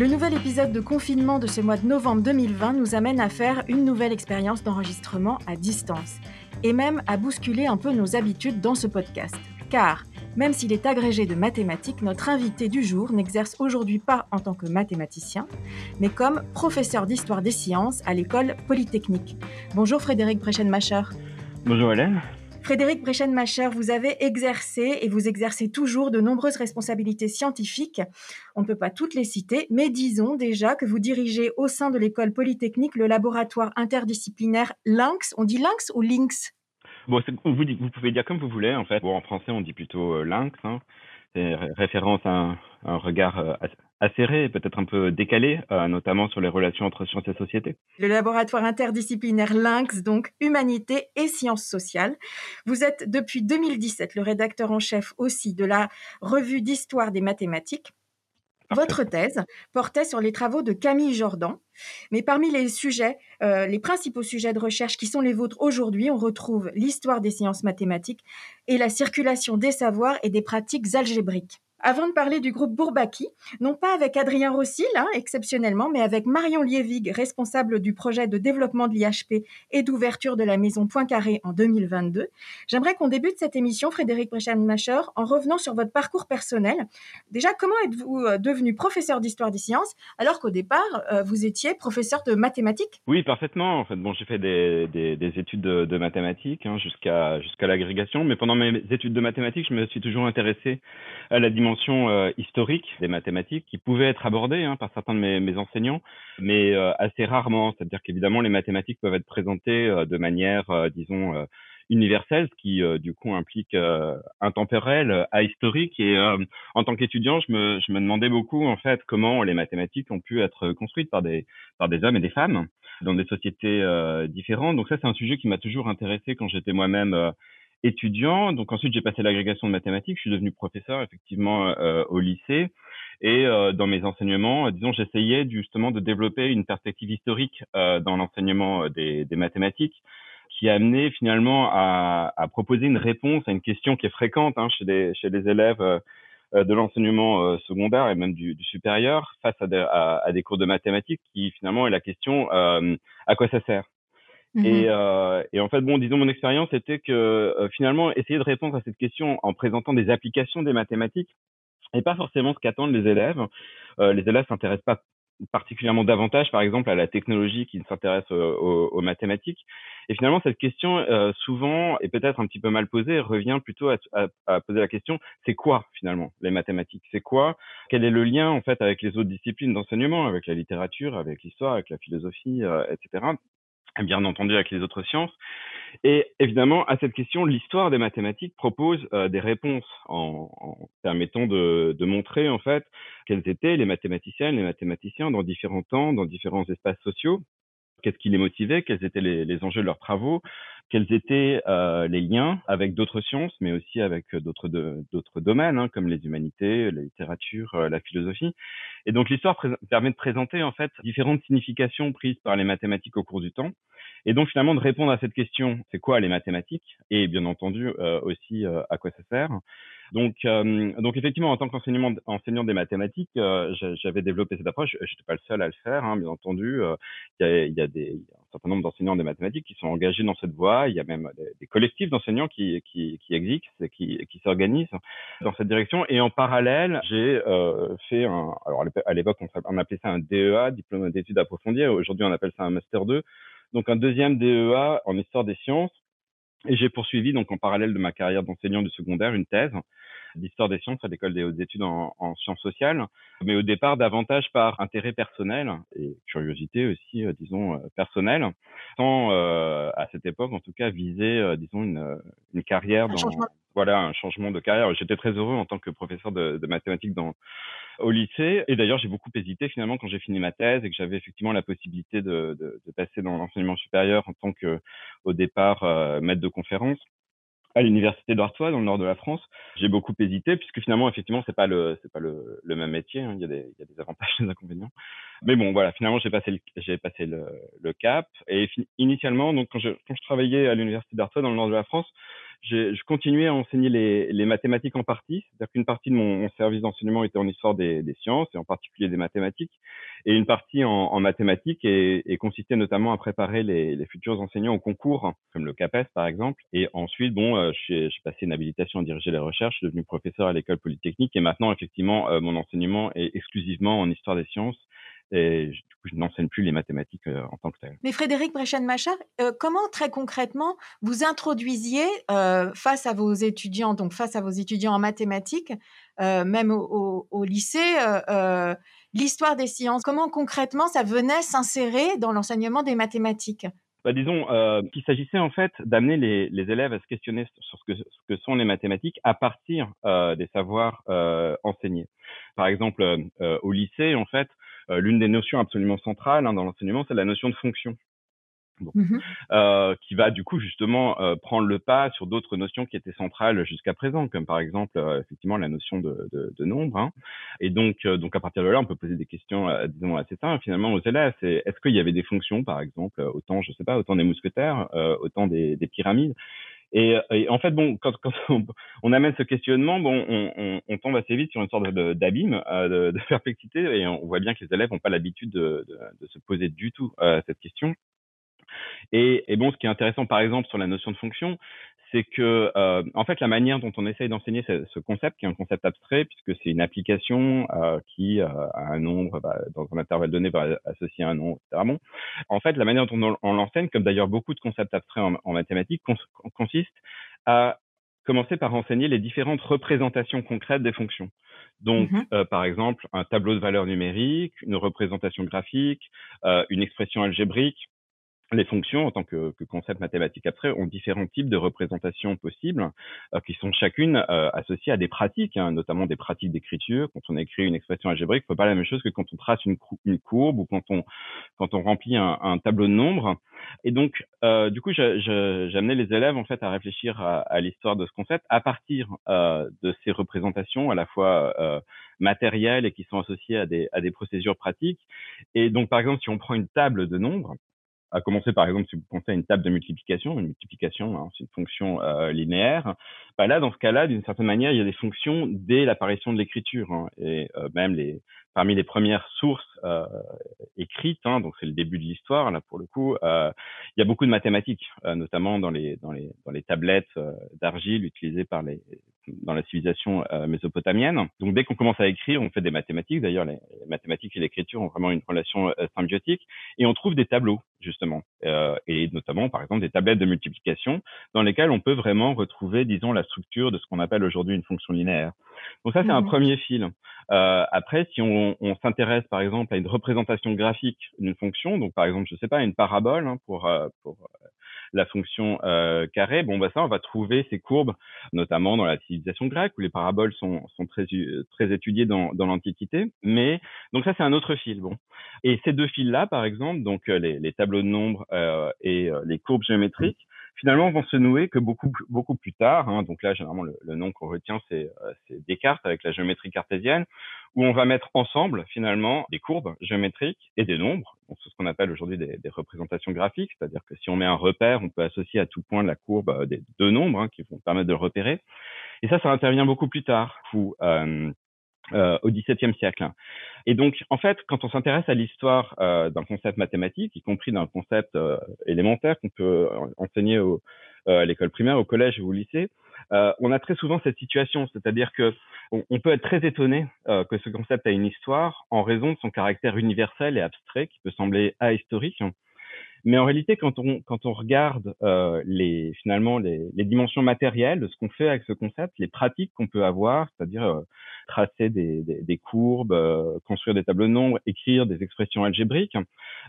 Le nouvel épisode de confinement de ce mois de novembre 2020 nous amène à faire une nouvelle expérience d'enregistrement à distance et même à bousculer un peu nos habitudes dans ce podcast. Car, même s'il est agrégé de mathématiques, notre invité du jour n'exerce aujourd'hui pas en tant que mathématicien, mais comme professeur d'histoire des sciences à l'école polytechnique. Bonjour Frédéric Brechen-Macher. Bonjour Hélène. Frédéric Brechen-Macher, vous avez exercé et vous exercez toujours de nombreuses responsabilités scientifiques. On ne peut pas toutes les citer, mais disons déjà que vous dirigez au sein de l'école polytechnique le laboratoire interdisciplinaire LYNX. On dit LYNX ou LYNX? Bon, vous, pouvez dire comme vous voulez, en fait. Bon, en français, on dit plutôt euh, lynx. Hein. C'est référence à un, un regard euh, acéré, peut-être un peu décalé, euh, notamment sur les relations entre sciences et société. Le laboratoire interdisciplinaire Lynx, donc Humanité et Sciences sociales. Vous êtes depuis 2017 le rédacteur en chef aussi de la revue d'histoire des mathématiques. Votre thèse portait sur les travaux de Camille Jordan, mais parmi les sujets, euh, les principaux sujets de recherche qui sont les vôtres aujourd'hui, on retrouve l'histoire des sciences mathématiques et la circulation des savoirs et des pratiques algébriques. Avant de parler du groupe Bourbaki, non pas avec Adrien Rossi, là, exceptionnellement, mais avec Marion Lievig, responsable du projet de développement de l'IHP et d'ouverture de la maison Poincaré en 2022, j'aimerais qu'on débute cette émission, Frédéric Brechan-Macher, en revenant sur votre parcours personnel. Déjà, comment êtes-vous euh, devenu professeur d'histoire des sciences alors qu'au départ, euh, vous étiez professeur de mathématiques? Oui, parfaitement. En fait, bon, j'ai fait des, des, des, études de, de mathématiques hein, jusqu'à jusqu'à l'agrégation, mais pendant mes études de mathématiques, je me suis toujours intéressé à la dimension euh, historique des mathématiques qui pouvait être abordée hein, par certains de mes, enseignants, mais euh, assez rarement. C'est-à-dire qu'évidemment, les mathématiques peuvent être présentées euh, de manière, disons, universelle, ce qui du coup implique intemporel, ahistorique. Et en tant qu'étudiant, je me, demandais beaucoup en fait comment les mathématiques ont pu être construites par des hommes et des femmes dans des sociétés différentes. Donc ça, c'est un sujet qui m'a toujours intéressé quand j'étais moi-même étudiant. Donc ensuite, j'ai passé l'agrégation de mathématiques. Je suis devenu professeur effectivement euh, au lycée. Et euh, dans mes enseignements, euh, disons, j'essayais justement de développer une perspective historique dans l'enseignement des, des, mathématiques qui a amené finalement à, à, proposer une réponse à une question qui est fréquente hein, chez, les, chez les élèves de l'enseignement secondaire et même du, du supérieur face à des, à, à des, cours de mathématiques qui finalement est la question à quoi ça sert? Mmh et, euh, et, en fait, bon, disons, mon expérience était que euh, finalement, essayer de répondre à cette question en présentant des applications des mathématiques et pas forcément ce qu'attendent les élèves. Euh, les élèves s'intéressent pas particulièrement davantage, par exemple, à la technologie qui ne s'intéresse euh, aux, aux, mathématiques. Et finalement, cette question, euh, souvent, est peut-être un petit peu mal posée, revient plutôt à, à, à poser la question, c'est quoi finalement les mathématiques? C'est quoi? Quel est le lien en fait avec les autres disciplines d'enseignement, avec la littérature, avec l'histoire, avec la philosophie, euh, etc bien entendu avec les autres sciences. Et évidemment, à cette question, l'histoire des mathématiques propose euh, des réponses en, permettant de, de, montrer en fait quels étaient les mathématiciennes, les mathématiciens dans différents temps, dans différents espaces sociaux, qu'est-ce qui les motivait, quels étaient les, enjeux de leurs travaux, quels étaient euh, les liens avec d'autres sciences, mais aussi avec d'autres d'autres domaines, hein, comme les humanités, la littérature, euh, la philosophie. Et donc l'histoire permet de présenter en fait différentes significations prises par les mathématiques au cours du temps, et donc finalement de répondre à cette question, c'est quoi les mathématiques, et bien entendu euh, aussi euh, à quoi ça sert? Donc, euh, donc effectivement, en tant qu'enseignant enseignant des mathématiques, euh, j'avais développé cette approche. Je n'étais pas le seul à le faire, hein, bien entendu. Euh, il y, a, y, a des, y a un certain nombre d'enseignants des mathématiques qui sont engagés dans cette voie. Il y a même des, des collectifs d'enseignants qui, qui, qui existent, qui, qui s'organisent dans cette direction. Et en parallèle, j'ai euh, fait un. Alors à l'époque, on, on appelait ça un DEA, diplôme d'études approfondies. Aujourd'hui, on appelle ça un master 2. Donc un deuxième DEA en histoire des sciences et j'ai poursuivi, donc en parallèle de ma carrière d'enseignant du secondaire, une thèse d'histoire des sciences à l'école des hautes études en, en, sciences sociales, mais au départ davantage par intérêt personnel et curiosité aussi, euh, disons, euh, personnelle, sans, euh, à cette époque en tout cas, viser, euh, disons, une, une carrière dans... Voilà un changement de carrière. J'étais très heureux en tant que professeur de, de mathématiques dans au lycée. Et d'ailleurs, j'ai beaucoup hésité finalement quand j'ai fini ma thèse et que j'avais effectivement la possibilité de, de, de passer dans l'enseignement supérieur en tant que, au départ, euh, maître de conférence à l'université d'Artois dans le nord de la France. J'ai beaucoup hésité puisque finalement effectivement c'est pas le c'est pas le, le même métier. Hein. Il y a des il y a des avantages des inconvénients. Mais bon voilà finalement j'ai passé le, j'ai passé le, le cap et initialement donc quand je quand je travaillais à l'université d'Artois dans le nord de la France je continuais à enseigner les, les mathématiques en partie, c'est-à-dire qu'une partie de mon, mon service d'enseignement était en histoire des, des, sciences et en particulier des mathématiques, et une partie en, en mathématiques et, et, consistait notamment à préparer les, les, futurs enseignants au concours, comme le CAPES par exemple. Et ensuite, bon, euh, j'ai passé une habilitation à diriger les recherches, je suis devenu professeur à l'école polytechnique, et maintenant effectivement, euh, mon enseignement est exclusivement en histoire des sciences et du coup, je n'enseigne plus les mathématiques euh, en tant que tel. Mais Frédéric Brechen-Machard, euh, comment très concrètement vous introduisiez euh, face à vos étudiants, donc face à vos étudiants en mathématiques, même au, au, au lycée, l'histoire des sciences? Comment concrètement ça venait s'insérer dans l'enseignement des mathématiques? Bah, disons qu'il s'agissait en fait d'amener les, les, élèves à se questionner sur ce que, ce que sont les mathématiques à partir des savoirs enseignés. Par exemple, au lycée, en fait, l'une des notions absolument centrales hein, dans l'enseignement, c'est la notion de fonction. Bon. Mmh euh, qui va du coup justement euh, prendre le pas sur d'autres notions qui étaient centrales jusqu'à présent, comme par exemple euh, effectivement la notion de, de, de nombre. Hein. Et donc, euh, donc à partir de là, on peut poser des questions, euh, disons assez simples finalement aux élèves. C'est est-ce qu'il y avait des fonctions, par exemple, autant je sais pas, autant des mousquetaires, autant des, des pyramides? Et, en fait, bon, quand, quand on, amène ce questionnement, bon, on, tombe assez vite sur une sorte d'abîme, euh, de, de, perplexité, et on voit bien que les élèves n'ont pas l'habitude de, de, de, se poser du tout euh, cette question. Et, et, bon, ce qui est intéressant, par exemple, sur la notion de fonction, c'est que, euh, en fait, la manière dont on essaye d'enseigner ce, ce, concept, qui est un concept abstrait, puisque c'est une application euh, qui, euh, a un nombre, bah, dans un intervalle donné, va associer un nombre, etc. Bon, en fait, la manière dont on, on l'enseigne, comme d'ailleurs beaucoup de concepts abstraits en, en mathématiques, cons consiste à commencer par enseigner les différentes représentations concrètes des fonctions. Donc, mmh euh, par exemple, un tableau de valeurs numériques, une représentation graphique, euh, une expression algébrique, les fonctions, en tant que, que, concept mathématique abstrait, ont différents types de représentations possibles, euh, qui sont chacune euh, associées à des pratiques, hein, notamment des pratiques d'écriture. Quand on écrit une expression algébrique, ce n'est pas la même chose que quand on trace une, une courbe ou quand on, quand on remplit un, un tableau de nombres. Et donc, euh, du coup, j'amenais les élèves en fait à réfléchir à, à l'histoire de ce concept à partir euh, de ces représentations à la fois euh, matérielles et qui sont associées à des, à des procédures pratiques. Et donc, par exemple, si on prend une table de nombres, à commencer par exemple si vous pensez à une table de multiplication, une multiplication, hein, c'est une fonction euh, linéaire. Bah là, dans ce cas-là, d'une certaine manière, il y a des fonctions dès l'apparition de l'écriture hein, et euh, même les parmi les premières sources euh, écrites, hein, donc c'est le début de l'histoire là pour le coup. Euh, il y a beaucoup de mathématiques, euh, notamment dans les dans les dans les tablettes euh, d'argile utilisées par les dans la civilisation mésopotamienne. Donc dès qu'on commence à écrire, on fait des mathématiques. D'ailleurs, les, les mathématiques et l'écriture ont vraiment une relation symbiotique et on trouve des tableaux justement, euh, et notamment par exemple des tablettes de multiplication dans lesquelles on peut vraiment retrouver, disons, la structure de ce qu'on appelle aujourd'hui une fonction linéaire. Donc ça, c'est mmh. un premier fil. Euh, après, si on, on s'intéresse par exemple à une représentation graphique d'une fonction, donc par exemple, je sais pas, une parabole hein, pour, euh, pour la fonction euh, carré, bon bah ça on va trouver ces courbes, notamment dans la civilisation grecque où les paraboles sont, sont très très étudiées dans, dans l'Antiquité. Mais donc ça c'est un autre fil. Bon, et ces deux fils là, par exemple, donc euh, les, les tableaux de nombres euh, et euh, les courbes géométriques, finalement vont se nouer que beaucoup beaucoup plus tard. Hein, donc là, généralement, le, le nom qu'on retient, c'est euh, Descartes avec la géométrie cartésienne, où on va mettre ensemble finalement des courbes géométriques et des nombres. C'est ce qu'on appelle aujourd'hui des, des, représentations graphiques, c'est-à-dire que si on met un repère, on peut associer à tout point de la courbe euh, des deux nombres hein, qui vont permettre de le repérer. Et ça, ça intervient beaucoup plus tard. Où, euh, euh, au XVIIe siècle. Et donc, en fait, quand on s'intéresse à l'histoire euh, d'un concept mathématique, y compris d'un concept euh, élémentaire qu'on peut enseigner au, euh, à l'école primaire, au collège ou au lycée, euh, on a très souvent cette situation, c'est-à-dire que on, peut être très étonné que ce concept a une histoire en raison de son caractère universel et abstrait qui peut sembler ahistorique. Mais en réalité, quand on, quand on regarde euh, les, finalement les, les, dimensions matérielles de ce qu'on fait avec ce concept, les pratiques qu'on peut avoir, c'est-à-dire euh, tracer des, des, des courbes, euh, construire des tableaux de nombres, écrire des expressions algébriques,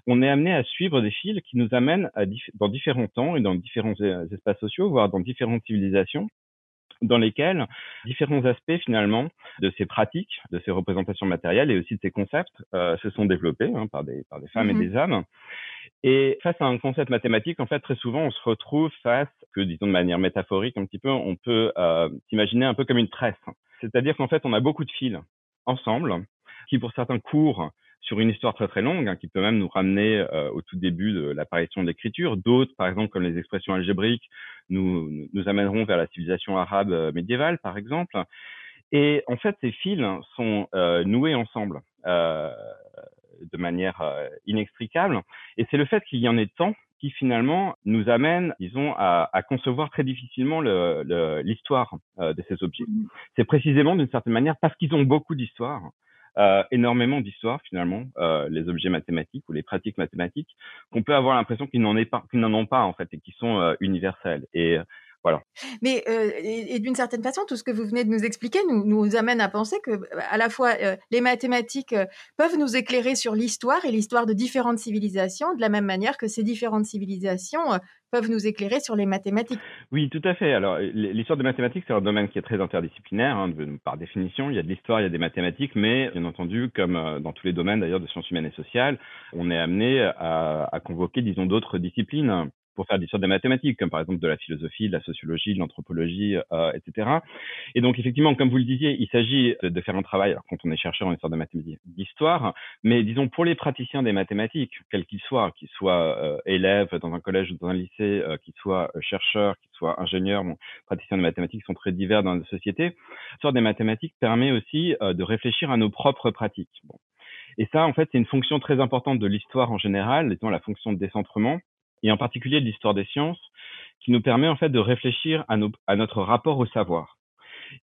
on est amené à suivre des fils qui nous amènent à dans différents temps et dans différents espaces sociaux, voire dans différentes civilisations, dans lesquels différents aspects finalement de ces pratiques, de ces représentations matérielles et aussi de ces concepts euh, se sont développés hein, par, des, par des femmes et Mhm. des hommes. Et face à un concept mathématique, en fait, très souvent, on se retrouve face, que disons de manière métaphorique un petit peu, on peut euh, s'imaginer un peu comme une tresse. C'est-à-dire qu'en fait, on a beaucoup de fils ensemble, qui pour certains courent sur une histoire très très longue, hein, qui peut même nous ramener euh, au tout début de l'apparition de l'écriture. D'autres, par exemple, comme les expressions algébriques, nous, amèneront vers la civilisation arabe euh, médiévale, par exemple. Et en fait, ces fils sont euh, noués ensemble de manière inextricable. Et c'est le fait qu'il y en ait tant qui finalement nous amène, disons, à, à concevoir très difficilement le- le- l'histoire euh, de ces objets. Mhm. C'est précisément d'une certaine manière parce qu'ils ont beaucoup d'histoire, euh, énormément d'histoire finalement, euh, les objets mathématiques ou les pratiques mathématiques, qu'on peut avoir l'impression qu'ils n'en n'en ont pas en fait et qui sont euh, universels. Et euh, voilà. Mais euh, et, et d'une certaine façon, tout ce que vous venez de nous expliquer nous, nous amène à penser que à la fois euh, les mathématiques euh, peuvent nous éclairer sur l'histoire et l'histoire de différentes civilisations, de la même manière que ces différentes civilisations peuvent nous éclairer sur les mathématiques. Oui, tout à fait. Alors, l'histoire des mathématiques, c'est un domaine qui est très interdisciplinaire, hein, par définition. Il y a de l'histoire, il y a des mathématiques, mais bien entendu, comme dans tous les domaines d'ailleurs de sciences humaines et sociales, on est amené à, à convoquer, disons, d'autres disciplines pour faire de l'histoire des mathématiques, comme par exemple de la philosophie, de la sociologie, de l'anthropologie, euh, etc. Et donc, effectivement, comme vous le disiez, il s'agit de, faire un travail, alors quand on est chercheur en histoire des mathématiques, d'histoire, mais disons pour les praticiens des mathématiques, quels qu'ils soient, qu'ils soient euh, élèves dans un collège ou dans un lycée, euh, qu'ils soient euh, chercheurs, qu'ils soient ingénieurs, bon, praticiens de mathématiques sont très divers dans la société. L'histoire des mathématiques permet aussi euh, de réfléchir à nos propres pratiques. Bon. Et ça, en fait, c'est une fonction très importante de l'histoire en général, étant la fonction de décentrement, et en particulier de l'histoire des sciences, qui nous permet en fait de réfléchir à, nos, à notre rapport au savoir.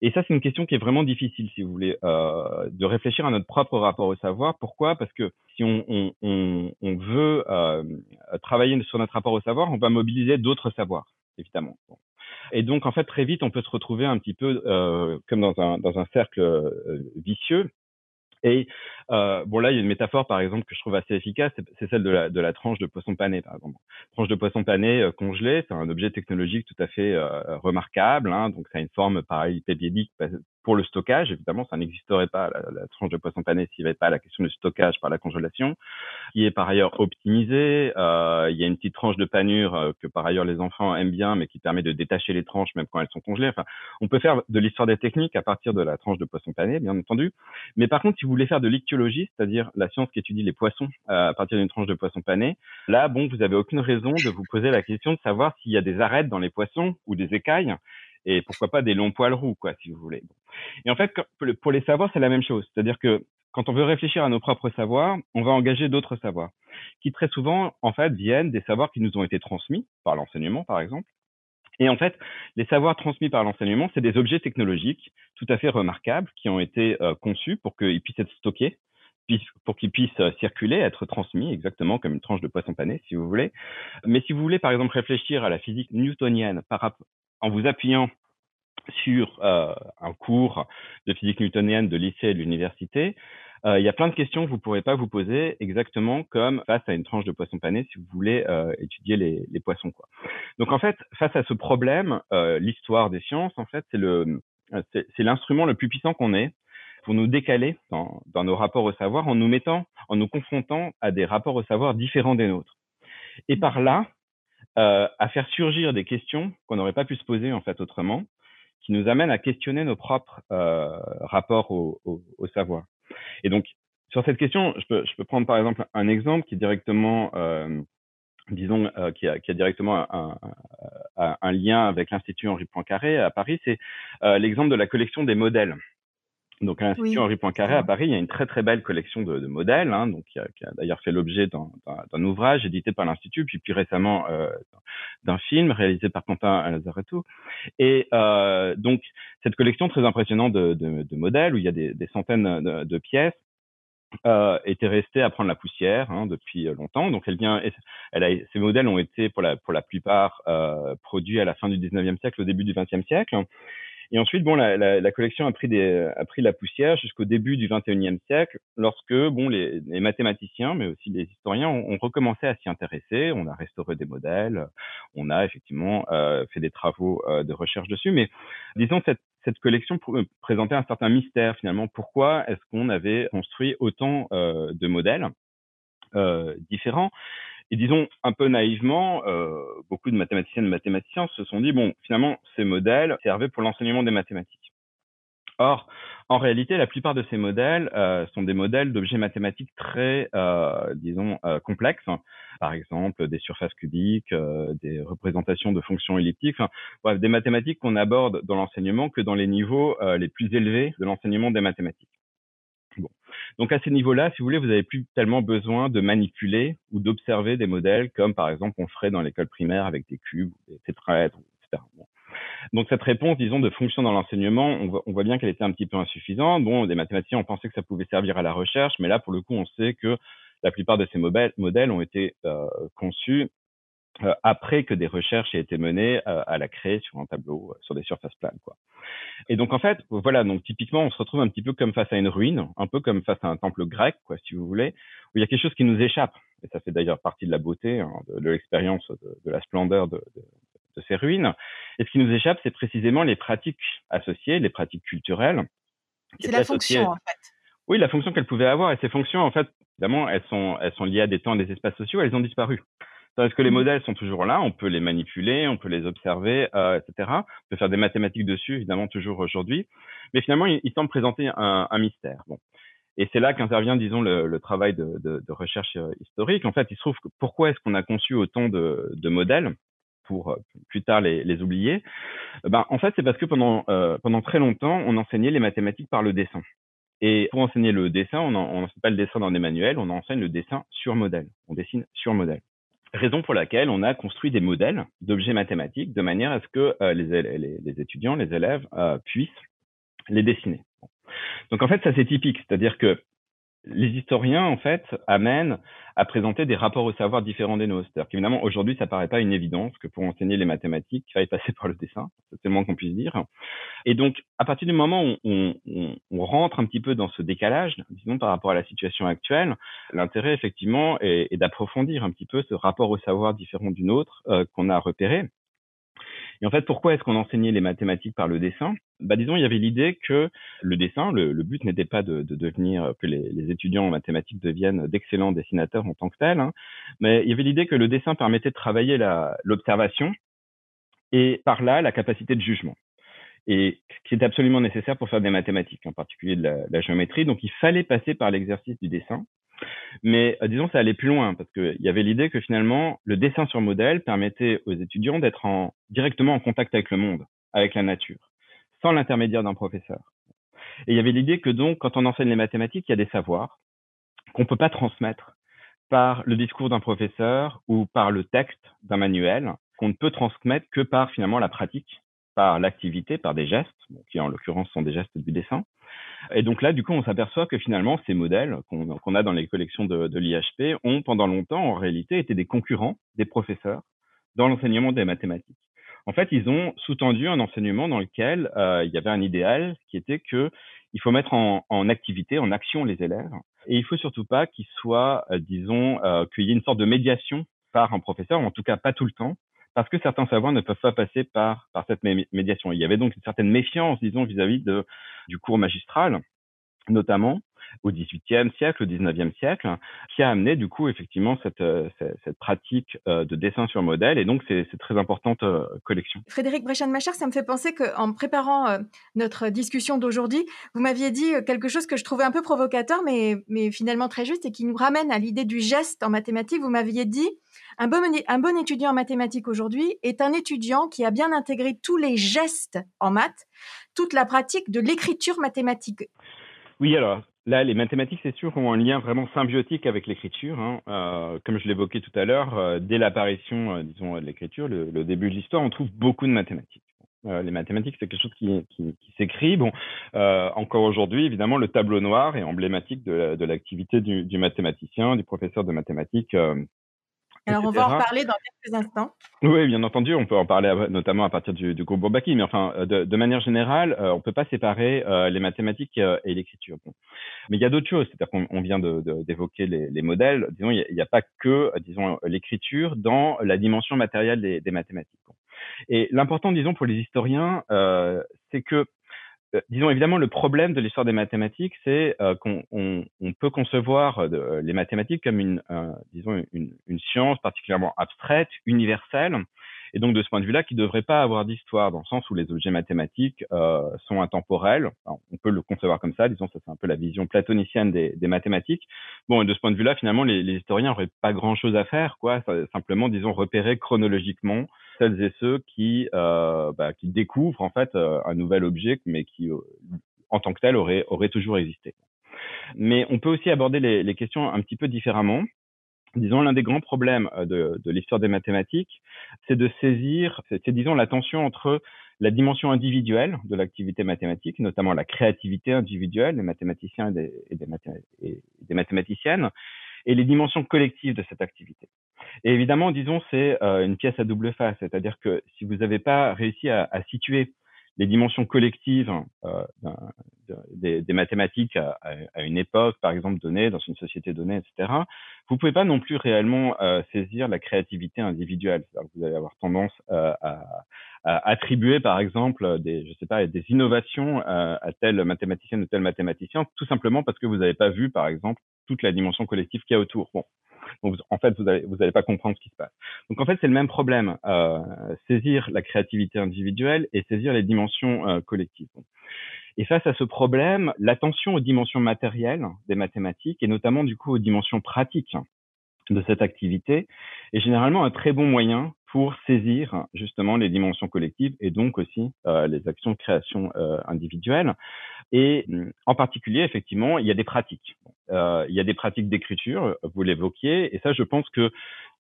Et ça, c'est une question qui est vraiment difficile, si vous voulez, euh, de réfléchir à notre propre rapport au savoir. Pourquoi? Parce que si on, on, on, on veut euh, travailler sur notre rapport au savoir, on va mobiliser d'autres savoirs, évidemment. Et donc, en fait, très vite, on peut se retrouver un petit peu euh, comme dans un, dans un cercle euh, vicieux. Et euh, bon, là, il y a une métaphore, par exemple, que je trouve assez efficace, c'est celle de la, de la tranche de poisson pané, par exemple. Tranche de poisson pané euh, congelé, c'est un objet technologique tout à fait euh, remarquable. Hein, donc, ça a une forme parallélépipédique pour le stockage. Évidemment, ça n'existerait pas, la, la, tranche de poisson pané, s'il n'y avait pas la question du stockage par la congélation, qui est par ailleurs optimisée. Euh, il y a une petite tranche de panure euh, que par ailleurs les enfants aiment bien, mais qui permet de détacher les tranches même quand elles sont congelées. Enfin, on peut faire de l'histoire des techniques à partir de la tranche de poisson pané, bien entendu. Mais par contre, si vous voulez faire de c'est-à-dire la science qui étudie les poissons euh, à partir d'une tranche de poisson pané, là, bon, vous avez aucune raison de vous poser la question de savoir s'il y a des arêtes dans les poissons ou des écailles et pourquoi pas des longs poils roux, quoi, si vous voulez. Et en fait, pour les savoirs, c'est la même chose. C'est-à-dire que quand on veut réfléchir à nos propres savoirs, on va engager d'autres savoirs, qui très souvent, en fait, viennent des savoirs qui nous ont été transmis par l'enseignement, par exemple. Et en fait, les savoirs transmis par l'enseignement, c'est des objets technologiques tout à fait remarquables qui ont été euh, conçus pour qu'ils puissent être stockés, pour qu'ils puissent circuler, être transmis exactement comme une tranche de poisson pané, si vous voulez. Mais si vous voulez, par exemple, réfléchir à la physique newtonienne par en vous appuyant sur euh, un cours de physique newtonienne de lycée et de l'université, euh, il y a plein de questions que vous ne pourrez pas vous poser exactement comme face à une tranche de poisson pané si vous voulez euh, étudier les, les, poissons. Quoi. Donc en fait, face à ce problème, euh, l'histoire des sciences, en fait, c'est le c'est l'instrument le plus puissant qu'on ait pour nous décaler dans, nos rapports au savoir en nous mettant, en nous confrontant à des rapports au savoir différents des nôtres. Et par là, euh, à faire surgir des questions qu'on n'aurait pas pu se poser en fait autrement, qui nous amènent à questionner nos propres euh, rapports au, savoir. Et donc, sur cette question, je peux, prendre par exemple un exemple qui est directement, euh, disons, qui, a, directement un, lien avec l'Institut Henri Poincaré à Paris, c'est l'exemple de la collection des modèles. Donc, à l'Institut Oui. Henri Poincaré à Paris, il y a une très très belle collection de, de modèles, hein, donc qui a, a d'ailleurs fait l'objet d'un ouvrage édité par l'Institut, puis plus récemment euh, d'un film réalisé par Quentin Lazaretto. Et euh, donc cette collection très impressionnante de, de, de, modèles où il y a des, des centaines de, de pièces euh, était restée à prendre la poussière hein, depuis longtemps. Donc elle vient, elle a, ces modèles ont été pour la pour la plupart euh, produits à la fin du 19e siècle, au début du 20e siècle. Et ensuite, bon, la, la, la collection a pris, des, a pris la poussière jusqu'au début du XXIe siècle, lorsque bon, les, les, mathématiciens, mais aussi les historiens, ont, ont recommencé à s'y intéresser. On a restauré des modèles, on a effectivement euh, fait des travaux euh, de recherche dessus. Mais disons, cette, cette collection euh, présentait un certain mystère finalement. Pourquoi est-ce qu'on avait construit autant euh, de modèles euh, différents? Et disons un peu naïvement, euh, beaucoup de mathématiciennes et mathématiciens se sont dit bon, finalement, ces modèles servaient pour l'enseignement des mathématiques. Or, en réalité, la plupart de ces modèles euh, sont des modèles d'objets mathématiques très, euh, disons, euh, complexes. Par exemple, des surfaces cubiques, euh, des représentations de fonctions elliptiques. Enfin, bref, des mathématiques qu'on aborde dans l'enseignement que dans les niveaux euh, les plus élevés de l'enseignement des mathématiques. Donc à ces niveaux-là, si vous voulez, vous n'avez plus tellement besoin de manipuler ou d'observer des modèles comme par exemple on ferait dans l'école primaire avec des cubes, des tétraèdres, etc. Donc cette réponse, disons, de fonction dans l'enseignement, on voit, on voit bien qu'elle était un petit peu insuffisante. Bon, des mathématiciens ont pensé que ça pouvait servir à la recherche, mais là, pour le coup, on sait que la plupart de ces modèles ont été euh, conçus euh, après que des recherches aient été menées euh, à la créer sur un tableau, euh, sur des surfaces planes, quoi. Et donc en fait, voilà, donc typiquement, on se retrouve un petit peu comme face à une ruine, un peu comme face à un temple grec, quoi, si vous voulez, où il y a quelque chose qui nous échappe. Et ça fait d'ailleurs partie de la beauté, hein, de, de l'expérience, de, de, la splendeur de, de, ces ruines. Et ce qui nous échappe, c'est précisément les pratiques associées, les pratiques culturelles. C'est la fonction, en fait. Oui, la fonction qu'elles pouvaient avoir. Et ces fonctions, en fait, évidemment, elles sont, elles sont liées à des temps et des espaces sociaux, elles ont disparu. Parce que les mmh. modèles sont toujours là, on peut les manipuler, on peut les observer, euh, etc. On peut faire des mathématiques dessus, évidemment, toujours aujourd'hui. Mais finalement, ils, ils semblent présenter un, un, mystère. Bon. Et c'est là qu'intervient, disons, le, le travail de, de, de, recherche euh, historique. En fait, il se trouve que pourquoi est-ce qu'on a conçu autant de, de modèles pour euh, plus tard les, les oublier? Ben, En fait, c'est parce que pendant, euh, pendant très longtemps, on enseignait les mathématiques par le dessin. Et pour enseigner le dessin, on n'enseigne pas le dessin dans des manuels, on enseigne le dessin sur modèle. On dessine sur modèle. Raison pour laquelle on a construit des modèles d'objets mathématiques de manière à ce que euh, les, les, étudiants, les élèves euh, puissent les dessiner. Donc en fait, ça c'est typique, c'est-à-dire que les historiens, en fait, amènent à présenter des rapports au savoir différents des nôtres. C'est-à-dire qu'évidemment, aujourd'hui, ça paraît pas une évidence que pour enseigner les mathématiques, il faille passer par le dessin. C'est le moins qu'on puisse dire. Et donc, à partir du moment où on, on, on, rentre un petit peu dans ce décalage, disons, par rapport à la situation actuelle, l'intérêt, effectivement, est, est d'approfondir un petit peu ce rapport au savoir différent du nôtre euh, qu'on a repéré et en fait, pourquoi est-ce qu'on enseignait les mathématiques par le dessin? Bah, Disons, il y avait l'idée que le dessin, le, but n'était pas de, de, devenir, que les, étudiants en mathématiques deviennent d'excellents dessinateurs en tant que tels, hein, mais il y avait l'idée que le dessin permettait de travailler l'observation et par là la capacité de jugement. Et ce qui est absolument nécessaire pour faire des mathématiques, en particulier de la géométrie. Donc, il fallait passer par l'exercice du dessin. Mais euh, disons, ça allait plus loin parce qu'il y avait l'idée que finalement, le dessin sur modèle permettait aux étudiants d'être en, directement en contact avec le monde, avec la nature, sans l'intermédiaire d'un professeur. Et il y avait l'idée que donc, quand on enseigne les mathématiques, il y a des savoirs qu'on ne peut pas transmettre par le discours d'un professeur ou par le texte d'un manuel, qu'on ne peut transmettre que par finalement la pratique, par l'activité, par des gestes, qui en l'occurrence sont des gestes du dessin. Et donc là, du coup, on s'aperçoit que finalement, ces modèles qu'on qu a dans les collections de, l'IHP ont pendant longtemps, en réalité, été des concurrents des professeurs dans l'enseignement des mathématiques. En fait, ils ont sous-tendu un enseignement dans lequel euh, il y avait un idéal qui était que il faut mettre en, en, activité, en action les élèves, et il faut surtout pas qu'ils soient, euh, disons, euh, qu'il y ait une sorte de médiation par un professeur, en tout cas pas tout le temps, parce que certains savoirs ne peuvent pas passer par, par cette médiation. Il y avait donc une certaine méfiance, disons, vis-à-vis -vis de, du cours magistral, notamment au XVIIIe siècle, au XIXe siècle, qui a amené du coup effectivement cette, cette, cette pratique de dessin sur modèle. Et donc c'est très importante collection. Frédéric Brechan-Machar, ça me fait penser qu'en préparant notre discussion d'aujourd'hui, vous m'aviez dit quelque chose que je trouvais un peu provocateur, mais, mais finalement très juste et qui nous ramène à l'idée du geste en mathématiques. Vous m'aviez dit un bon, un bon étudiant en mathématiques aujourd'hui est un étudiant qui a bien intégré tous les gestes en maths, toute la pratique de l'écriture mathématique. Oui, alors là, les mathématiques, c'est sûr, ont un lien vraiment symbiotique avec l'écriture. Hein. Euh, comme je l'évoquais tout à l'heure, euh, dès l'apparition, euh, disons, de l'écriture, le, début de l'histoire, on trouve beaucoup de mathématiques. Les mathématiques, c'est quelque chose qui, s'écrit. Bon, encore aujourd'hui, évidemment, le tableau noir est emblématique de, l'activité du, mathématicien, du professeur de mathématiques Alors, on va en reparler dans quelques instants. Oui, bien entendu, on peut en parler notamment à partir du, groupe Bourbaki, mais enfin, de, manière générale, on ne peut pas séparer les mathématiques et l'écriture. Mais il y a d'autres choses, c'est-à-dire qu'on vient d'évoquer les, modèles. Disons, il n'y a, pas que, disons, l'écriture dans la dimension matérielle des, des mathématiques. Et l'important, disons, pour les historiens, c'est que euh, disons évidemment, le problème de l'histoire des mathématiques, c'est euh, qu'on on, on peut concevoir euh, les mathématiques comme une, disons, une, une, science particulièrement abstraite, universelle, et donc de ce point de vue-là, qui ne devrait pas avoir d'histoire, dans le sens où les objets mathématiques sont intemporels. on peut le concevoir comme ça, disons, ça c'est un peu la vision platonicienne des, des mathématiques. Bon, et de ce point de vue-là, finalement, les, les historiens n'auraient pas grand-chose à faire, quoi. simplement, disons, repérer chronologiquement celles et ceux qui, euh, bah, qui découvrent en fait euh, un nouvel objet, mais qui, euh, en tant que tel, aurait, aurait toujours existé. Mais on peut aussi aborder les, les questions un petit peu différemment. Disons, l'un des grands problèmes de, de l'histoire des mathématiques, c'est de saisir, c'est disons la tension entre la dimension individuelle de l'activité mathématique, notamment la créativité individuelle des mathématiciens et des, et des, et des mathématiciennes, et les dimensions collectives de cette activité. Et évidemment, disons, c'est euh, une pièce à double face, c'est-à-dire que si vous n'avez pas réussi à, à, situer les dimensions collectives euh, des, des, mathématiques à, à, une époque, par exemple, donnée, dans une société donnée, etc., vous pouvez pas non plus réellement euh, saisir la créativité individuelle. Vous allez avoir tendance euh, à, à, attribuer, par exemple, des, je sais pas, des innovations à tel mathématicien ou tel mathématicien, tout simplement parce que vous n'avez pas vu, par exemple, toute la dimension collective qu'il y a autour. Bon, donc, en fait, vous n'allez vous allez pas comprendre ce qui se passe. Donc, en fait, c'est le même problème. Euh, saisir la créativité individuelle et saisir les dimensions euh, collectives. Et face à ce problème, l'attention aux dimensions matérielles des mathématiques et notamment du coup aux dimensions pratiques de cette activité est généralement un très bon moyen pour saisir justement les dimensions collectives et donc aussi euh, les actions de création euh, individuelles. Et en particulier, effectivement, il y a des pratiques. Euh, il y a des pratiques d'écriture, vous l'évoquiez, et ça, je pense que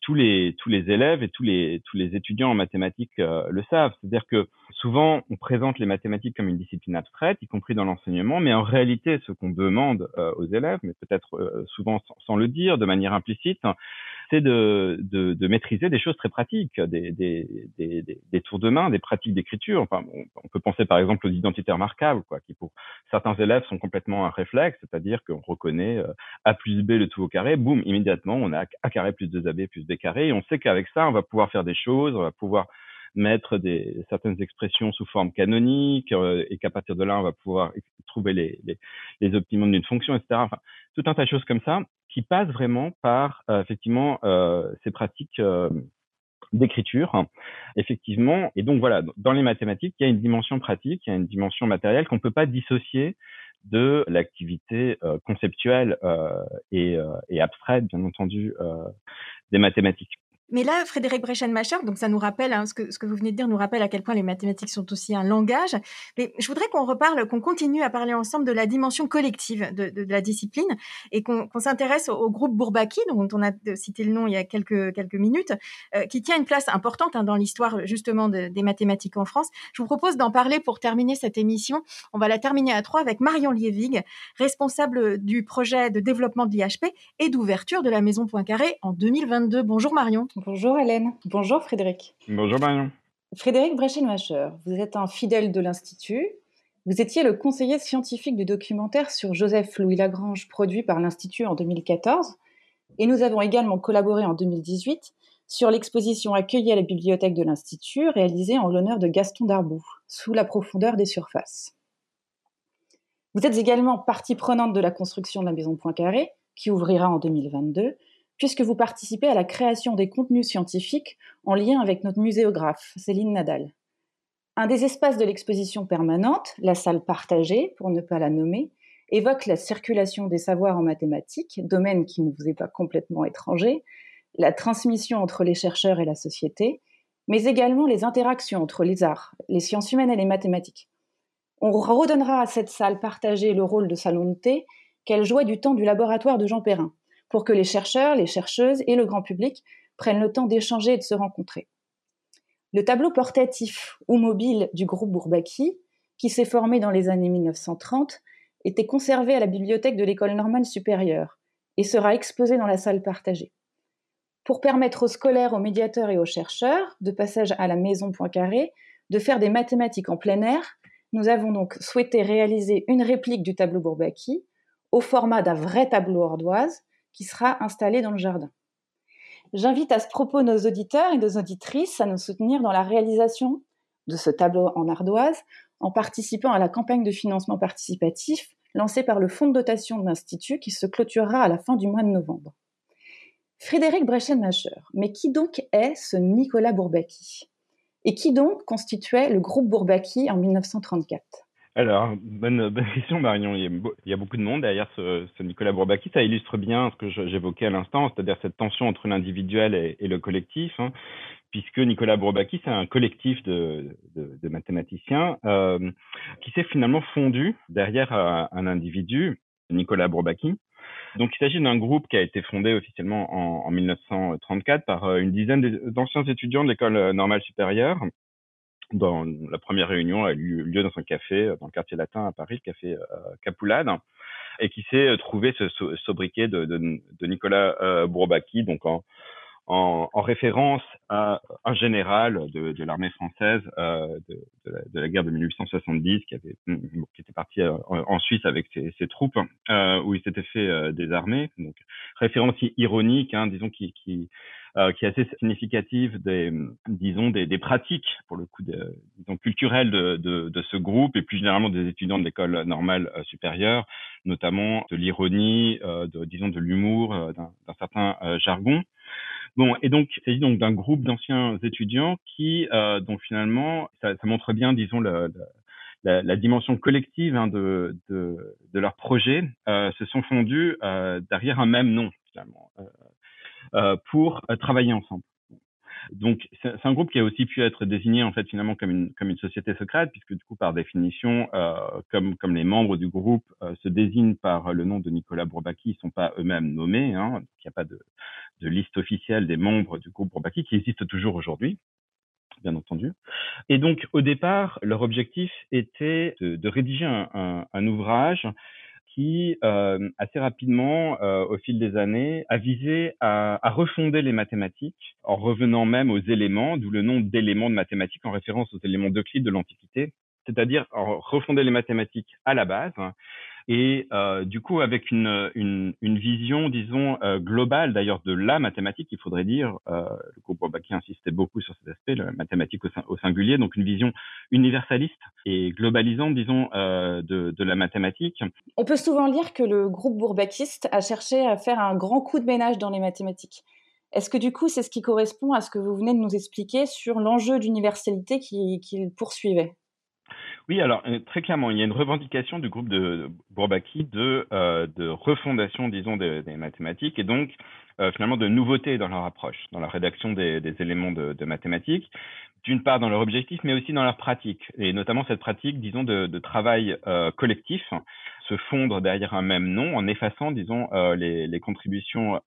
tous les tous les élèves et tous les tous les étudiants en mathématiques euh, le savent. C'est-à-dire que souvent on présente les mathématiques comme une discipline abstraite, y compris dans l'enseignement, mais en réalité, ce qu'on demande euh, aux élèves, mais peut-être euh, souvent sans, le dire, de manière implicite, c'est de, de, de, maîtriser des choses très pratiques, des, des, des, des tours de main, des pratiques d'écriture. Enfin, on, peut penser par exemple aux identités remarquables, quoi, qui pour certains élèves sont complètement un réflexe, c'est-à-dire qu'on reconnaît euh, A plus B le tout au carré, boum, immédiatement on a A carré plus 2AB plus B carré, et on sait qu'avec ça, on va pouvoir faire des choses, on va pouvoir mettre des, certaines expressions sous forme canonique euh, et qu'à partir de là, on va pouvoir trouver les, les, les optimums d'une fonction, etc. Enfin, tout un tas de choses comme ça qui passe vraiment par euh, effectivement euh, ces pratiques euh, d'écriture, effectivement. Et donc voilà, dans les mathématiques, il y a une dimension pratique, il y a une dimension matérielle qu'on ne peut pas dissocier de l'activité conceptuelle et, et, abstraite, bien entendu, des mathématiques. Mais là, Frédéric Brechenmacher, donc ça nous rappelle, hein, ce, que, vous venez de dire nous rappelle à quel point les mathématiques sont aussi un langage. Mais je voudrais qu'on reparle, qu'on continue à parler ensemble de la dimension collective de, la discipline et qu'on s'intéresse au, groupe Bourbaki, dont on a cité le nom il y a quelques, minutes, euh, qui tient une place importante hein, dans l'histoire justement de, des mathématiques en France. Je vous propose d'en parler pour terminer cette émission. On va la terminer à trois avec Marion Lievig, responsable du projet de développement de l'IHP et d'ouverture de la Maison Poincaré en 2022. Bonjour Marion. Bonjour Hélène. Bonjour Frédéric. Bonjour Marion. Frédéric Brechenmacher, vous êtes un fidèle de l'Institut. Vous étiez le conseiller scientifique du documentaire sur Joseph Louis Lagrange produit par l'Institut en 2014. Et nous avons également collaboré en 2018 sur l'exposition accueillie à la bibliothèque de l'Institut réalisée en l'honneur de Gaston Darboux, Sous la profondeur des surfaces. Vous êtes également partie prenante de la construction de la maison Poincaré, qui ouvrira en 2022, puisque vous participez à la création des contenus scientifiques en lien avec notre muséographe, Céline Nadal. Un des espaces de l'exposition permanente, la salle partagée, pour ne pas la nommer, évoque la circulation des savoirs en mathématiques, domaine qui ne vous est pas complètement étranger, la transmission entre les chercheurs et la société, mais également les interactions entre les arts, les sciences humaines et les mathématiques. On redonnera à cette salle partagée le rôle de salon de thé qu'elle jouait du temps du laboratoire de Jean Perrin, pour que les chercheurs, les chercheuses et le grand public prennent le temps d'échanger et de se rencontrer. Le tableau portatif ou mobile du groupe Bourbaki, qui s'est formé dans les années 1930, était conservé à la bibliothèque de l'école normale supérieure et sera exposé dans la salle partagée. pour permettre aux scolaires, aux médiateurs et aux chercheurs, de passage à la maison Poincaré, de faire des mathématiques en plein air. Nous avons donc souhaité réaliser une réplique du tableau Bourbaki au format d'un vrai tableau ardoise qui sera installé dans le jardin. J'invite à ce propos nos auditeurs et nos auditrices à nous soutenir dans la réalisation de ce tableau en ardoise en participant à la campagne de financement participatif lancée par le fonds de dotation de l'Institut qui se clôturera à la fin du mois de novembre. Frédéric Brechenmacher, mais qui donc est ce Nicolas Bourbaki? Et qui donc constituait le groupe Bourbaki en 1934 alors, bonne, question, Marion. Il y, a, beaucoup de monde derrière ce, Nicolas Bourbaki. Ça illustre bien ce que j'évoquais à l'instant, c'est-à-dire cette tension entre l'individuel et, le collectif. Hein puisque Nicolas Bourbaki, c'est un collectif de, mathématiciens euh, qui s'est finalement fondu derrière un, un individu, Nicolas Bourbaki. Donc il s'agit d'un groupe qui a été fondé officiellement en, en 1934 par euh, une dizaine d'anciens étudiants de l'école normale supérieure. Dans la première réunion a eu lieu dans un café dans le quartier latin à Paris, le café euh, Capoulade, et qui s'est trouvé ce sobriquet de, de, de Nicolas euh, Bourbaki, donc en, en, en, référence à un général de, de l'armée française euh, de, de, la, de, la, guerre de 1870 qui avait qui était parti euh, en, Suisse avec ses, ses troupes euh, où il s'était fait euh, désarmer. Donc référence ironique hein, disons qui qui, euh, qui est assez significative des disons des, des pratiques pour le coup de, disons culturelles de, de, de, ce groupe et plus généralement des étudiants de l'école normale euh, supérieure notamment de l'ironie de disons de l'humour d'un certain jargon. Bon, et donc, il s'agit donc d'un groupe d'anciens étudiants qui, euh, donc finalement, ça, ça, montre bien, disons, la, la, la dimension collective hein, de, de, de, leur projet, euh, se sont fondus euh, derrière un même nom, finalement, euh, euh, pour euh, travailler ensemble. Donc, c'est un groupe qui a aussi pu être désigné en fait finalement comme une comme une société secrète, puisque du coup, par définition, euh, comme comme les membres du groupe euh, se désignent par le nom de Nicolas Bourbaki, ils sont pas eux-mêmes nommés. Hein, il n'y a pas de de liste officielle des membres du groupe Bourbaki qui existe toujours aujourd'hui bien entendu. Et donc, au départ, leur objectif était de, de rédiger un, un, un, ouvrage qui, euh, assez rapidement, euh, au fil des années, a visé à, à, refonder les mathématiques en revenant même aux éléments, d'où le nom d'éléments de mathématiques en référence aux éléments d'Euclide de l'Antiquité, c'est-à-dire refonder les mathématiques à la base et euh, du coup avec une, une, vision, disons, euh, globale d'ailleurs de la mathématique, il faudrait dire, euh, le groupe Bourbaki insistait beaucoup sur cet aspect, la mathématique au, singulier, donc une vision universaliste et globalisante, disons, de, la mathématique. On peut souvent lire que le groupe bourbakiste a cherché à faire un grand coup de ménage dans les mathématiques. Est-ce que du coup, c'est ce qui correspond à ce que vous venez de nous expliquer sur l'enjeu d'universalité qu'il poursuivait? Oui, alors euh, très clairement, il y a une revendication du groupe de Bourbaki de, euh, de refondation, disons, des, mathématiques et donc euh, finalement de nouveautés dans leur approche, dans la rédaction des, éléments de, mathématiques, d'une part dans leur objectif, mais aussi dans leur pratique, et notamment cette pratique, disons, de, travail collectif, se fondre derrière un même nom en effaçant, disons, les, contributions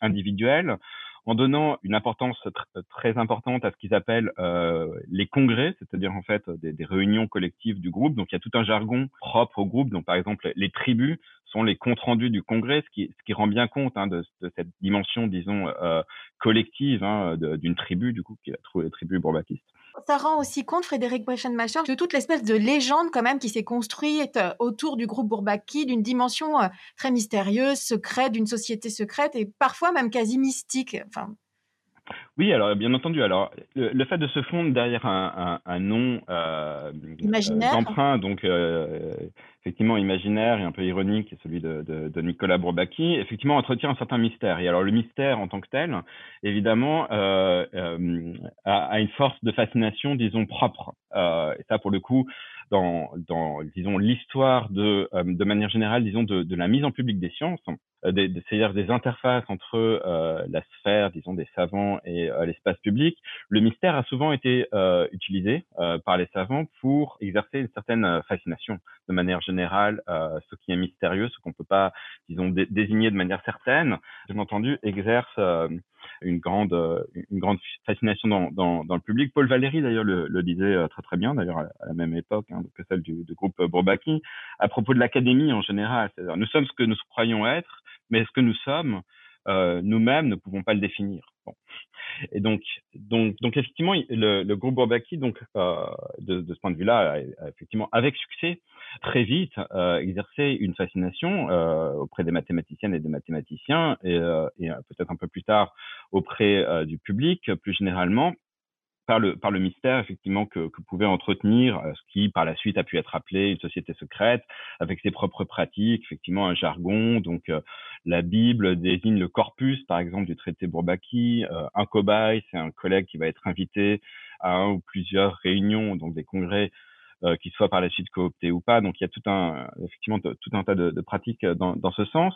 individuelles en donnant une importance tr très importante à ce qu'ils appellent euh, les congrès, c'est-à-dire en fait des, réunions collectives du groupe. Donc il y a tout un jargon propre au groupe. Donc par exemple les tribus sont les comptes rendus du congrès, ce qui, rend bien compte hein, de, cette dimension, disons, euh, collective hein, d'une tribu, du coup, qui a trouvé la tribu bourbakiste. Ça rend aussi compte, Frédéric Brechenmacher, de toute l'espèce de légende quand même qui s'est construite euh, autour du groupe Bourbaki, d'une dimension euh, très mystérieuse, secrète, d'une société secrète et parfois même quasi mystique. Enfin, oui, alors bien entendu. Alors le, le fait de se fondre derrière un, un, un nom euh, imaginaire, d'emprunt, donc euh, effectivement imaginaire et un peu ironique, celui de, de, de, Nicolas Bourbaki, effectivement entretient un certain mystère. Et alors le mystère en tant que tel, évidemment, euh, euh a, a, une force de fascination, disons propre. Euh, et ça, pour le coup, dans, dans disons l'histoire de, euh, de manière générale, disons de, de la mise en public des sciences, c'est-à-dire des interfaces entre la sphère, disons des savants et l'espace public, le mystère a souvent été utilisé par les savants pour exercer une certaine fascination de manière générale général, euh, ce qui est mystérieux, ce qu'on peut pas, disons, dé désigner de manière certaine, bien entendu, exerce euh, une grande, euh, une grande fascination dans, dans, dans, le public. Paul Valéry, d'ailleurs, le, le, disait euh, très très bien, d'ailleurs, à, la même époque hein, que celle du, du groupe Bourbaki, à propos de l'académie en général. Nous sommes ce que nous croyons être, mais ce que nous sommes nous-mêmes ne pouvons pas le définir? Bon. Et donc, donc, donc effectivement, le, le groupe Bourbaki, donc euh, de, de, ce point de vue-là, a, effectivement, avec succès, très vite, euh, exercé une fascination euh, auprès des mathématiciennes et des mathématiciens, et, euh, et peut-être un peu plus tard auprès euh, du public, plus généralement, par le, par le mystère effectivement que, que pouvait entretenir euh, ce qui par la suite a pu être appelé une société secrète avec ses propres pratiques, effectivement un jargon. Donc euh, la Bible désigne le corpus par exemple du traité Bourbaki. Euh, un cobaye, c'est un collègue qui va être invité à un ou plusieurs réunions, donc des congrès euh, soit par la suite coopté ou pas. Donc il y a tout un effectivement tout un tas de, pratiques euh, dans, dans, ce sens.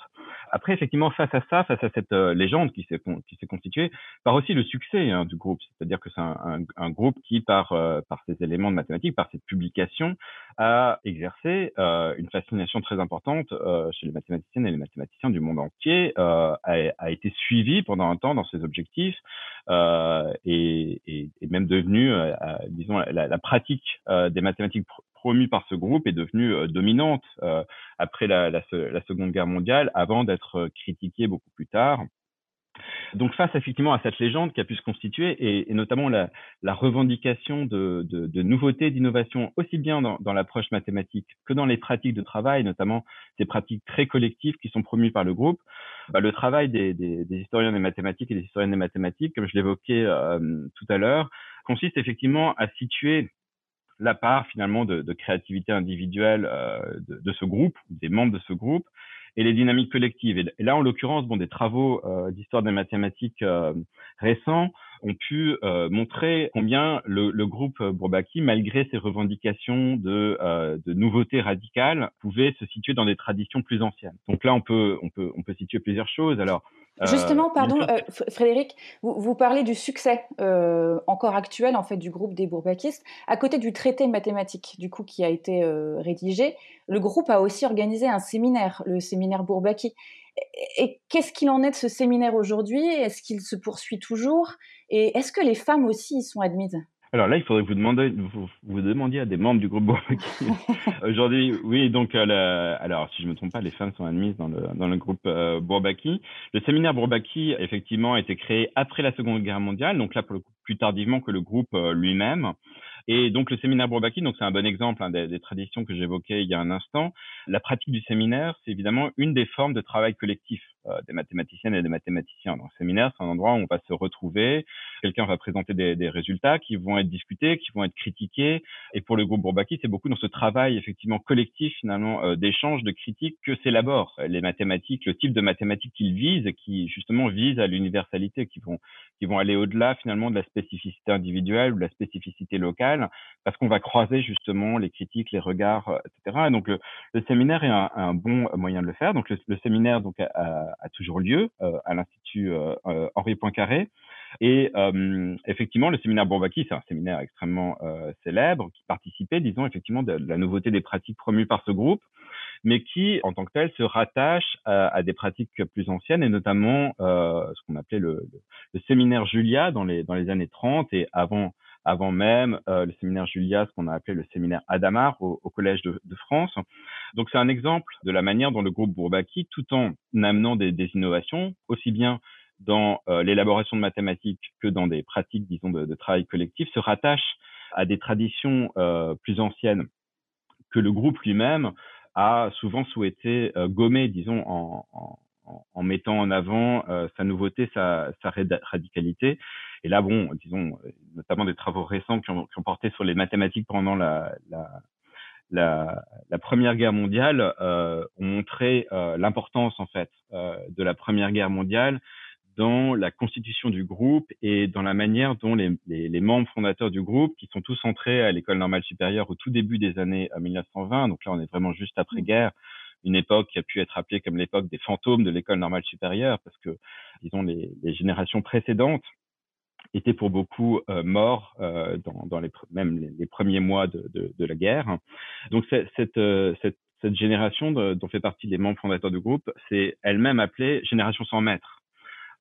Après effectivement face à ça, face à cette euh, légende qui s'est qui s'est constituée, par aussi le succès hein, du groupe, c'est-à-dire que c'est un, un, groupe qui par par ses éléments de mathématiques, par ses publications, a exercé une fascination très importante chez les mathématiciennes et les mathématiciens du monde entier, a, a, été suivi pendant un temps dans ses objectifs et, et, même devenu disons la, la pratique des mathématiques promue par ce groupe est devenue euh, dominante euh, après la, la, la, Seconde Guerre mondiale, avant d'être euh, critiquée beaucoup plus tard. Donc face effectivement à cette légende qui a pu se constituer et, notamment la, revendication de, nouveautés, d'innovations aussi bien dans, l'approche mathématique que dans les pratiques de travail, notamment ces pratiques très collectives qui sont promues par le groupe, bah, le travail des, historiens des mathématiques et des historiennes des mathématiques, comme je l'évoquais euh, tout à l'heure, consiste effectivement à situer la part finalement de, créativité individuelle euh, de, ce groupe, des membres de ce groupe, et les dynamiques collectives. Et, là, en l'occurrence, bon, des travaux euh, d'histoire des mathématiques euh, récents ont pu euh, montrer combien le, le, groupe Bourbaki, malgré ses revendications de, euh, de nouveautés radicales, pouvait se situer dans des traditions plus anciennes. Donc là, on peut, on peut, on peut situer plusieurs choses. Alors, Justement, pardon, euh, Frédéric, vous, vous, parlez du succès euh, encore actuel en fait du groupe des Bourbakistes. À côté du traité mathématique, du coup, qui a été euh, rédigé, le groupe a aussi organisé un séminaire, le séminaire Bourbaki. Et, et qu'est-ce qu'il en est de ce séminaire aujourd'hui? Est-ce qu'il se poursuit toujours? Et est-ce que les femmes aussi y sont admises? Alors là, il faudrait que vous demandiez, vous, vous demandiez à des membres du groupe Bourbaki. Aujourd'hui, oui, donc, euh, alors, si je me trompe pas, les femmes sont admises dans le, dans le groupe euh, Bourbaki. Le séminaire Bourbaki, effectivement, a été créé après la Seconde Guerre mondiale, donc là, pour le coup, plus tardivement que le groupe euh, lui-même. Et donc le séminaire Bourbaki, donc c'est un bon exemple hein, des, des, traditions que j'évoquais il y a un instant. La pratique du séminaire, c'est évidemment une des formes de travail collectif des mathématiciennes et des mathématiciens. Donc le séminaire, c'est un endroit où on va se retrouver, quelqu'un va présenter des, des, résultats qui vont être discutés, qui vont être critiqués. Et pour le groupe Bourbaki, c'est beaucoup dans ce travail effectivement collectif finalement euh, d'échange, de critique que s'élaborent les mathématiques, le type de mathématiques qu'ils visent, qui justement visent à l'universalité, qui vont qui vont aller au-delà finalement de la spécificité individuelle ou de la spécificité locale parce qu'on va croiser justement les critiques, les regards, euh, etc. Et donc le, le séminaire est un, un, bon moyen de le faire. Donc le, séminaire donc a, a, toujours lieu euh, à l'institut euh, euh Henri Poincaré. Et euh, effectivement, le séminaire Bourbaki, c'est un séminaire extrêmement euh, célèbre qui participait, disons, effectivement, de, la nouveauté des pratiques promues par ce groupe, mais qui, en tant que tel, se rattache à, à des pratiques plus anciennes, et notamment euh, ce qu'on appelait le, le, séminaire Julia dans les, dans les années 30 et avant avant même le séminaire Julia, ce qu'on a appelé le séminaire Adamar au, au Collège de, de, France. Donc c'est un exemple de la manière dont le groupe Bourbaki, tout en amenant des, des innovations, aussi bien dans euh, l'élaboration de mathématiques que dans des pratiques, disons, de, de travail collectif, se rattache à des traditions euh, plus anciennes que le groupe lui-même a souvent souhaité euh, gommer, disons, en, en en, mettant en avant euh, sa nouveauté, sa, sa, radicalité. Et là, bon, disons, notamment des travaux récents qui ont, qui ont porté sur les mathématiques pendant la, la, la, la Première Guerre mondiale euh, ont montré euh, l'importance en fait euh, de la Première Guerre mondiale dans la constitution du groupe et dans la manière dont les, les, les membres fondateurs du groupe, qui sont tous entrés à l'école normale supérieure au tout début des années 1920, donc là on est vraiment juste après-guerre, une époque qui a pu être appelée comme l'époque des fantômes de l'école normale supérieure, parce que, disons, les, les générations précédentes étaient pour beaucoup euh, morts euh, dans, dans, les même les, les, premiers mois de, de, de la guerre. Donc cette, euh, cette, cette génération de, dont fait partie les membres fondateurs du groupe, c'est elle-même appelée génération sans maître,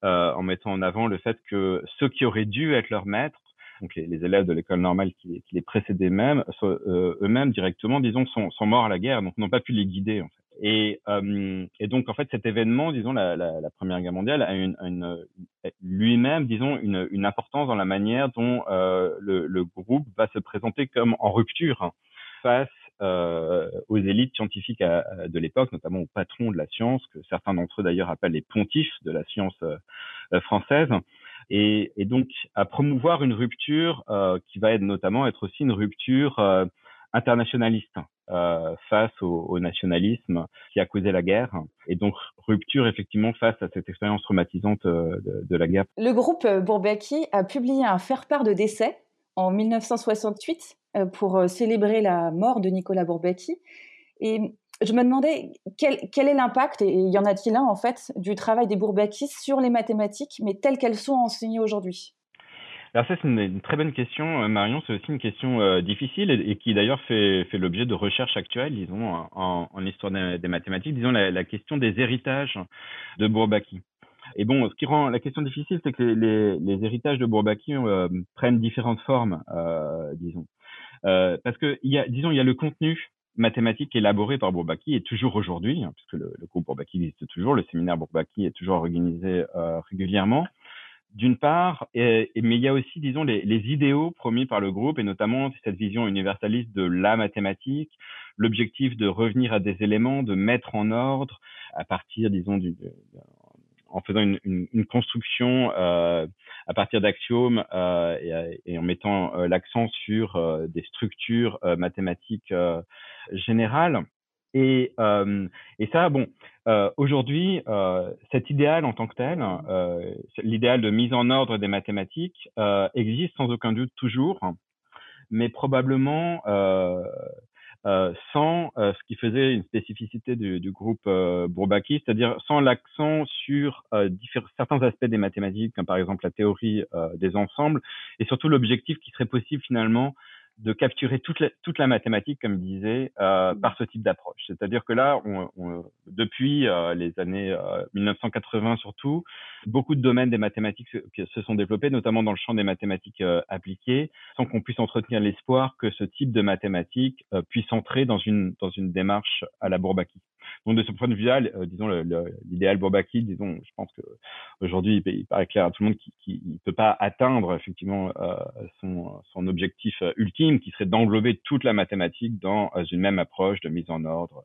euh, en mettant en avant le fait que ceux qui auraient dû être leurs maîtres donc les, les, élèves de l'école normale qui, qui les précédaient même, euh, eux-mêmes directement, disons, sont, sont, morts à la guerre, donc n'ont pas pu les guider en fait. Et, et, donc, en fait, cet événement, disons, la, la, la Première Guerre mondiale, a une, une lui-même, disons, une, une, importance dans la manière dont le, le, groupe va se présenter comme en rupture face euh, aux élites scientifiques de l'époque, notamment aux patrons de la science, que certains d'entre eux d'ailleurs appellent les pontifs de la science euh, française. Et, donc à promouvoir une rupture euh, qui va notamment être aussi une rupture euh, internationaliste euh, face au, nationalisme qui a causé la guerre et donc rupture effectivement face à cette expérience traumatisante de, la guerre. Le groupe Bourbaki a publié un faire-part de décès en 1968 pour célébrer la mort de Nicolas Bourbaki je me demandais quel, quel est l'impact, et y en a-t-il un en fait, du travail des Bourbakis sur les mathématiques, mais telles qu'elles sont enseignées aujourd'hui? Alors ça, c'est une, très bonne question, euh, Marion. C'est aussi une question euh, difficile et, qui d'ailleurs fait, fait l'objet de recherches actuelles, disons, en, histoire des, mathématiques, disons la, question des héritages de Bourbaki. Et bon, ce qui rend la question difficile, c'est que les, héritages de Bourbaki euh, prennent différentes formes, disons. parce que, y a, disons, il y a le contenu mathématiques élaborées par Bourbaki et toujours aujourd'hui, hein, puisque le, groupe Bourbaki existe toujours, le séminaire Bourbaki est toujours organisé euh, régulièrement. D'une part, mais il y a aussi, disons, les, les, idéaux promis par le groupe, et notamment cette vision universaliste de la mathématique, l'objectif de revenir à des éléments, de mettre en ordre à partir, disons, du, en faisant une, une, une construction euh, à partir d'axiomes euh, et, et, en mettant euh, l'accent sur euh, des structures euh, mathématiques générales. Et, et ça, bon, aujourd'hui, cet idéal en tant que tel, l'idéal de mise en ordre des mathématiques, existe sans aucun doute toujours, mais probablement euh, sans euh, ce qui faisait une spécificité du, groupe euh, Bourbaki, c'est-à-dire sans l'accent sur euh, certains aspects des mathématiques, comme par exemple la théorie des ensembles, et surtout l'objectif qui serait possible finalement de capturer toute la, toute la mathématique, comme je disais, euh, mmh. par ce type d'approche. C'est-à-dire que là, on, on, depuis euh, les années euh, 1980 surtout, beaucoup de domaines des mathématiques se, se, sont développés, notamment dans le champ des mathématiques euh, appliquées, sans qu'on puisse entretenir l'espoir que ce type de mathématiques euh, puisse entrer dans une, dans une démarche à la Bourbaki. Donc de ce point de vue-là, euh, disons l'idéal Bourbaki, disons, je pense que aujourd'hui il, paraît clair à tout le monde qu'il ne peut pas atteindre effectivement euh, son, son, objectif euh, qui serait d'englober toute la mathématique dans euh, une même approche de mise en ordre,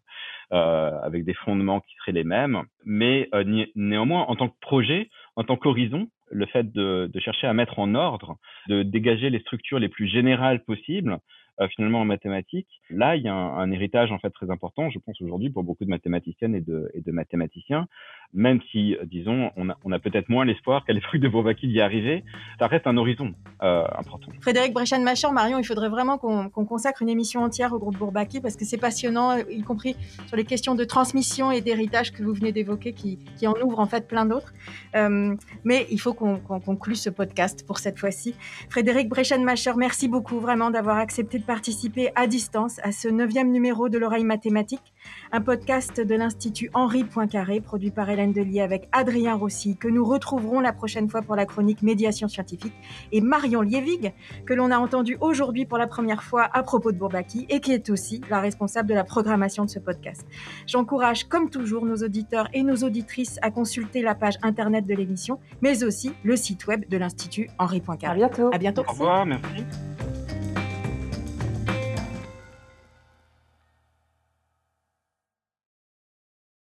euh, avec des fondements qui seraient les mêmes. Mais néanmoins, en tant que projet, en tant qu'horizon, le fait de, chercher à mettre en ordre, de dégager les structures les plus générales possibles, euh, finalement en mathématiques. Là, il y a un, héritage en fait très important, je pense aujourd'hui pour beaucoup de mathématiciennes et de mathématiciens, même si, euh, disons, on a, peut-être moins l'espoir qu'à l'époque de Bourbaki d'y arriver, ça reste un horizon euh, important. Frédéric Brechan-Macher, Marion, il faudrait vraiment qu'on qu consacre une émission entière au groupe Bourbaki parce que c'est passionnant, y compris sur les questions de transmission et d'héritage que vous venez d'évoquer, qui, en ouvrent en fait plein d'autres. Euh, mais il faut qu'on qu conclue ce podcast pour cette fois-ci. Frédéric Brechan-Macher, merci beaucoup vraiment d'avoir accepté de participer à distance à ce neuvième numéro de l'oreille mathématique, un podcast de l'Institut Henri Poincaré, produit par Hélène Delis avec Adrien Rossi, que nous retrouverons la prochaine fois pour la chronique Médiation scientifique, et Marion Lievig, que l'on a entendu aujourd'hui pour la première fois à propos de Bourbaki, et qui est aussi la responsable de la programmation de ce podcast. J'encourage, comme toujours, nos auditeurs et nos auditrices à consulter la page internet de l'émission, mais aussi le site web de l'Institut Henri Poincaré. À bientôt. À bientôt. Au revoir, merci.